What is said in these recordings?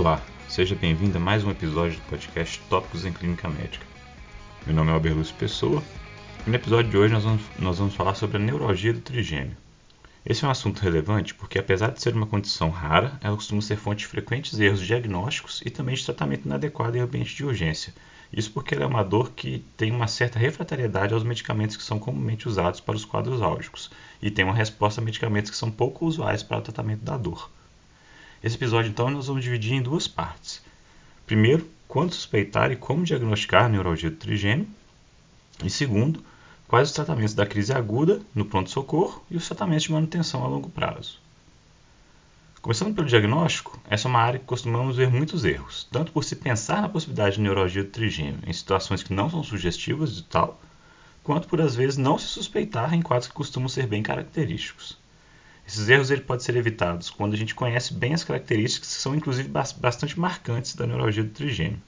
Olá, seja bem-vindo a mais um episódio do podcast Tópicos em Clínica Médica. Meu nome é Lúcio Pessoa e no episódio de hoje nós vamos, nós vamos falar sobre a neuralgia do trigêmeo. Esse é um assunto relevante porque, apesar de ser uma condição rara, ela costuma ser fonte de frequentes erros diagnósticos e também de tratamento inadequado em ambiente de urgência. Isso porque ela é uma dor que tem uma certa refratariedade aos medicamentos que são comumente usados para os quadros álgicos e tem uma resposta a medicamentos que são pouco usuais para o tratamento da dor. Esse episódio, então, nós vamos dividir em duas partes. Primeiro, quando suspeitar e como diagnosticar a neuralgia do trigêmeo. E segundo, quais os tratamentos da crise aguda no pronto-socorro e os tratamentos de manutenção a longo prazo. Começando pelo diagnóstico, essa é uma área que costumamos ver muitos erros, tanto por se pensar na possibilidade de neuralgia do trigêmeo em situações que não são sugestivas de tal, quanto por às vezes não se suspeitar em quadros que costumam ser bem característicos. Esses erros ele podem ser evitados quando a gente conhece bem as características que são inclusive bastante marcantes da neuralgia do trigêmeo.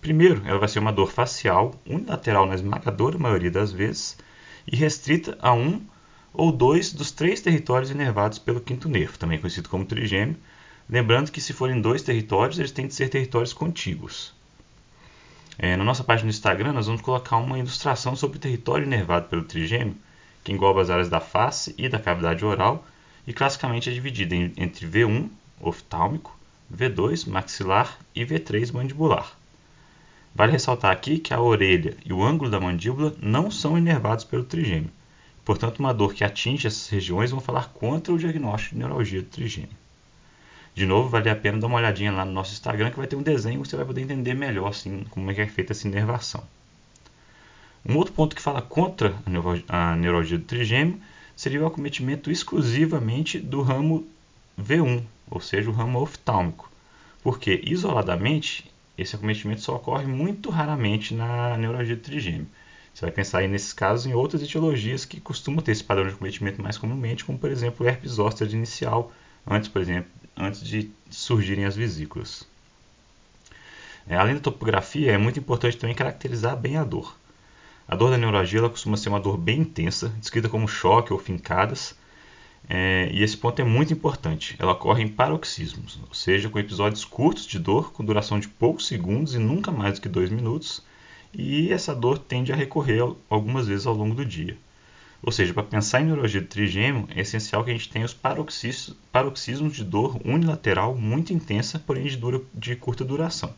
Primeiro, ela vai ser uma dor facial, unilateral na esmagadora maioria das vezes, e restrita a um ou dois dos três territórios inervados pelo quinto nervo, também conhecido como trigêmeo, lembrando que se forem dois territórios, eles têm que ser territórios contíguos. É, na nossa página do Instagram, nós vamos colocar uma ilustração sobre o território inervado pelo trigêmeo, que engloba as áreas da face e da cavidade oral, e classicamente é dividida entre V1, oftálmico, V2, maxilar e V3, mandibular. Vale ressaltar aqui que a orelha e o ângulo da mandíbula não são inervados pelo trigêmeo. Portanto, uma dor que atinge essas regiões vão falar contra o diagnóstico de neuralgia do trigêmeo. De novo, vale a pena dar uma olhadinha lá no nosso Instagram que vai ter um desenho que você vai poder entender melhor assim, como é que é feita essa inervação. Um outro ponto que fala contra a neuralgia do trigêmeo seria o acometimento exclusivamente do ramo V1, ou seja, o ramo oftálmico, porque isoladamente esse acometimento só ocorre muito raramente na neuralgia do trigêmeo. Você vai pensar aí nesses casos em outras etiologias que costumam ter esse padrão de acometimento mais comumente, como por exemplo o herpes zoster inicial, antes, por exemplo, antes de surgirem as vesículas. É, além da topografia, é muito importante também caracterizar bem a dor. A dor da neuralgia ela costuma ser uma dor bem intensa, descrita como choque ou fincadas, é, e esse ponto é muito importante. Ela ocorre em paroxismos, ou seja, com episódios curtos de dor, com duração de poucos segundos e nunca mais do que dois minutos, e essa dor tende a recorrer algumas vezes ao longo do dia. Ou seja, para pensar em neurologia de trigêmeo, é essencial que a gente tenha os paroxismos, paroxismos de dor unilateral muito intensa, porém de, dura, de curta duração.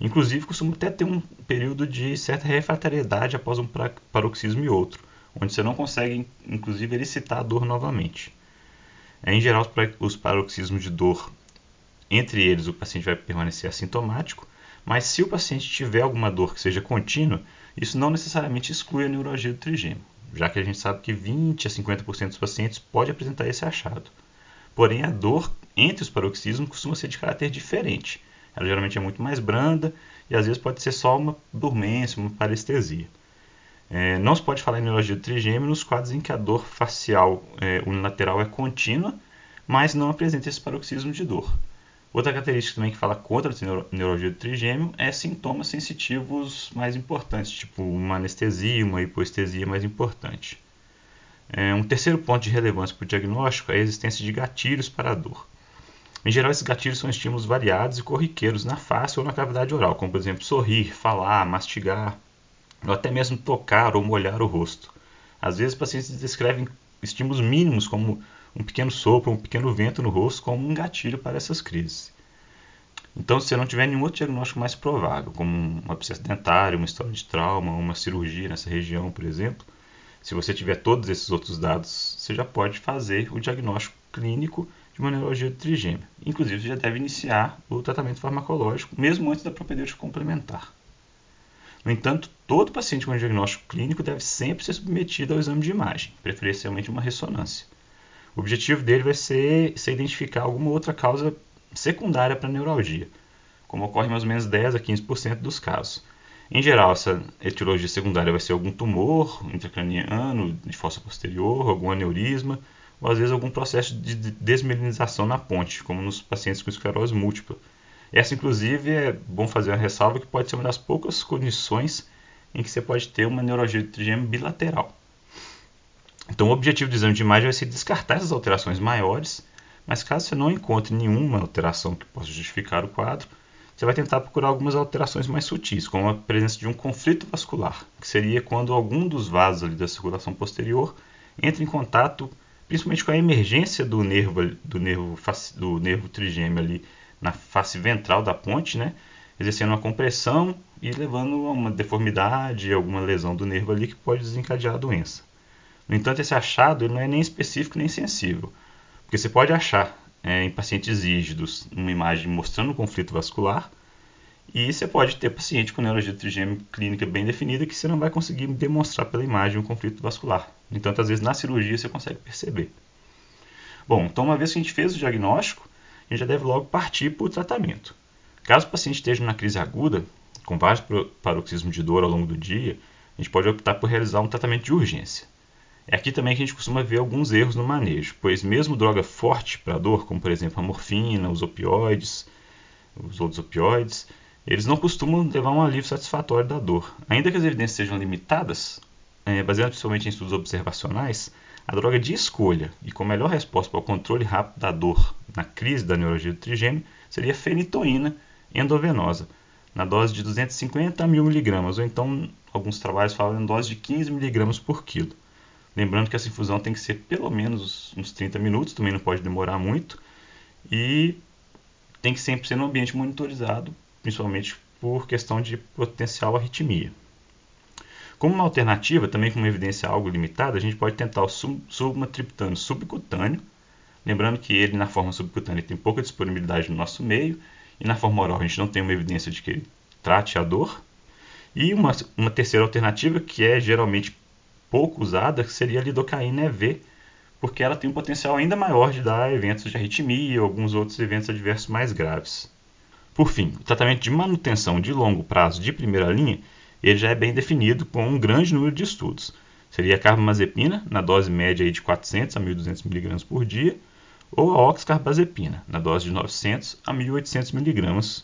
Inclusive, costuma até ter um período de certa refratariedade após um paroxismo e outro, onde você não consegue, inclusive, elicitar a dor novamente. É, em geral, os paroxismos de dor, entre eles, o paciente vai permanecer assintomático, mas se o paciente tiver alguma dor que seja contínua, isso não necessariamente exclui a neurologia do trigêmeo, já que a gente sabe que 20 a 50% dos pacientes pode apresentar esse achado. Porém, a dor entre os paroxismos costuma ser de caráter diferente, ela geralmente é muito mais branda e às vezes pode ser só uma dormência, uma parestesia. É, não se pode falar em neurologia do trigêmeo nos quadros em que a dor facial é, unilateral é contínua, mas não apresenta esse paroxismo de dor. Outra característica também que fala contra a neurologia do trigêmeo é sintomas sensitivos mais importantes, tipo uma anestesia, uma hipoestesia mais importante. É, um terceiro ponto de relevância para o diagnóstico é a existência de gatilhos para a dor. Em geral, esses gatilhos são estímulos variados e corriqueiros na face ou na cavidade oral, como por exemplo sorrir, falar, mastigar, ou até mesmo tocar ou molhar o rosto. Às vezes, pacientes descrevem estímulos mínimos, como um pequeno sopro, um pequeno vento no rosto, como um gatilho para essas crises. Então, se você não tiver nenhum outro diagnóstico mais provável, como um abscesso dentário, uma história de trauma, uma cirurgia nessa região, por exemplo, se você tiver todos esses outros dados, você já pode fazer o diagnóstico clínico de uma neurologia de trigêmeo. Inclusive, você já deve iniciar o tratamento farmacológico, mesmo antes da propedêutica complementar. No entanto, todo paciente com diagnóstico clínico deve sempre ser submetido ao exame de imagem, preferencialmente uma ressonância. O objetivo dele vai ser, ser identificar alguma outra causa secundária para a neuralgia, como ocorre em mais ou menos 10 a 15% dos casos. Em geral, essa etiologia secundária vai ser algum tumor intracraniano, de fossa posterior, algum aneurisma, ou às vezes algum processo de desmelinização na ponte, como nos pacientes com esclerose múltipla. Essa, inclusive, é bom fazer uma ressalva que pode ser uma das poucas condições em que você pode ter uma neurologia de trigêmeo bilateral. Então, o objetivo do exame de imagem vai ser descartar essas alterações maiores, Mas caso você não encontre nenhuma alteração que possa justificar o quadro, você vai tentar procurar algumas alterações mais sutis, como a presença de um conflito vascular, que seria quando algum dos vasos da circulação posterior entra em contato, principalmente com a emergência do nervo do nervo do nervo trigêmeo ali na face ventral da ponte, né? exercendo uma compressão e levando a uma deformidade, alguma lesão do nervo ali que pode desencadear a doença. No entanto, esse achado não é nem específico nem sensível, porque você pode achar é, em pacientes rígidos uma imagem mostrando um conflito vascular e você pode ter paciente com neurologia trigêmeo clínica bem definida que você não vai conseguir demonstrar pela imagem um conflito vascular. Entanto, às vezes na cirurgia você consegue perceber. Bom, então uma vez que a gente fez o diagnóstico, a gente já deve logo partir para o tratamento. Caso o paciente esteja numa crise aguda, com vários paroxismos de dor ao longo do dia, a gente pode optar por realizar um tratamento de urgência. É aqui também que a gente costuma ver alguns erros no manejo, pois mesmo droga forte para dor, como por exemplo a morfina, os opioides, os outros opioides, eles não costumam levar um alívio satisfatório da dor. Ainda que as evidências sejam limitadas, é, baseadas principalmente em estudos observacionais, a droga de escolha e com melhor resposta para o controle rápido da dor na crise da neurologia do trigêmeo seria fenitoína, endovenosa, na dose de 250 a 1000 mg, ou então alguns trabalhos falam em dose de 15 mg por quilo. Lembrando que essa infusão tem que ser pelo menos uns 30 minutos, também não pode demorar muito, e tem que sempre ser no ambiente monitorizado, principalmente por questão de potencial arritmia. Como uma alternativa, também com uma evidência algo limitada, a gente pode tentar o sumatriptano subcutâneo, lembrando que ele na forma subcutânea tem pouca disponibilidade no nosso meio e na forma oral a gente não tem uma evidência de que ele trate a dor. E uma, uma terceira alternativa, que é geralmente pouco usada, seria a lidocaína EV, porque ela tem um potencial ainda maior de dar eventos de arritmia e alguns outros eventos adversos mais graves. Por fim, o tratamento de manutenção de longo prazo de primeira linha, ele já é bem definido com um grande número de estudos. Seria a carbamazepina, na dose média de 400 a 1.200 mg por dia, ou a oxcarbazepina, na dose de 900 a 1.800 mg,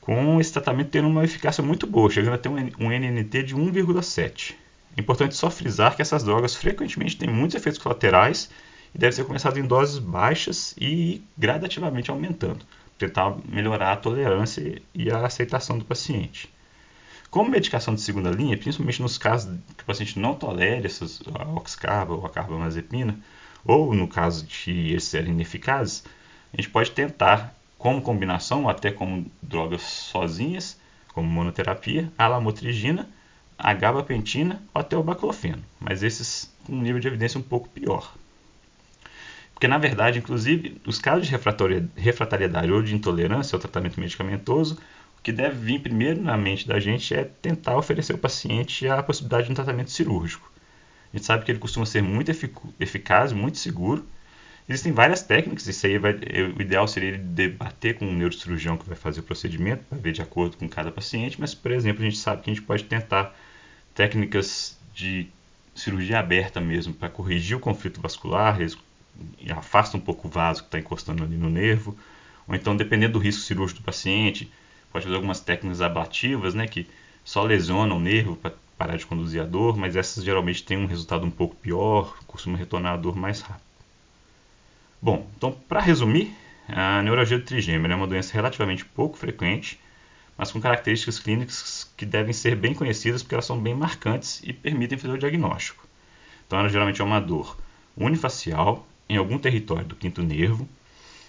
com esse tratamento tendo uma eficácia muito boa, chegando a ter um NNT de 1,7. É importante só frisar que essas drogas frequentemente têm muitos efeitos colaterais e deve ser começado em doses baixas e gradativamente aumentando, tentar melhorar a tolerância e a aceitação do paciente. Como medicação de segunda linha, principalmente nos casos que o paciente não tolere essas, a oxcarba ou a carbamazepina, ou no caso de eles serem ineficazes, a gente pode tentar, como combinação, até como drogas sozinhas, como monoterapia, a lamotrigina, a gabapentina ou até o baclofeno, mas esses com um nível de evidência um pouco pior. Porque, na verdade, inclusive, os casos de refratariedade ou de intolerância ao tratamento medicamentoso, o que deve vir primeiro na mente da gente é tentar oferecer ao paciente a possibilidade de um tratamento cirúrgico. A gente sabe que ele costuma ser muito eficaz, muito seguro. Existem várias técnicas, isso aí vai, o ideal seria ele debater com um neurocirurgião que vai fazer o procedimento, para ver de acordo com cada paciente, mas, por exemplo, a gente sabe que a gente pode tentar técnicas de cirurgia aberta mesmo, para corrigir o conflito vascular, afasta um pouco o vaso que está encostando ali no nervo, ou então, dependendo do risco cirúrgico do paciente, pode fazer algumas técnicas ablativas, né, que só lesionam o nervo para parar de conduzir a dor, mas essas geralmente têm um resultado um pouco pior, costuma retornar a dor mais rápido. Bom, então para resumir, a neuralgia do trigêmeo é uma doença relativamente pouco frequente, mas com características clínicas que devem ser bem conhecidas porque elas são bem marcantes e permitem fazer o diagnóstico. Então ela geralmente é uma dor unifacial em algum território do quinto nervo,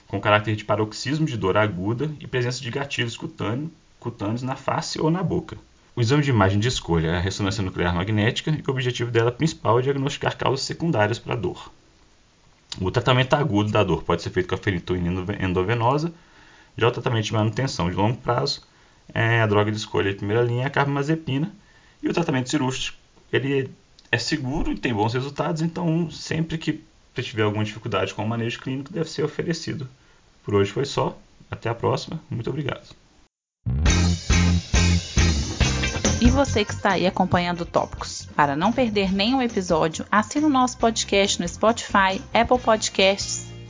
com caráter de paroxismo de dor aguda e presença de gatilhos cutâneos na face ou na boca. O exame de imagem de escolha é a ressonância nuclear magnética e o objetivo dela principal é diagnosticar causas secundárias para a dor. O tratamento agudo da dor pode ser feito com a fenitoína endovenosa, já o tratamento de manutenção de longo prazo é a droga de escolha de primeira linha é a carbamazepina e o tratamento cirúrgico ele é seguro e tem bons resultados, então sempre que você tiver alguma dificuldade com o manejo clínico deve ser oferecido. Por hoje foi só, até a próxima, muito obrigado. E você que está aí acompanhando Tópicos. Para não perder nenhum episódio, assine o nosso podcast no Spotify, Apple Podcasts,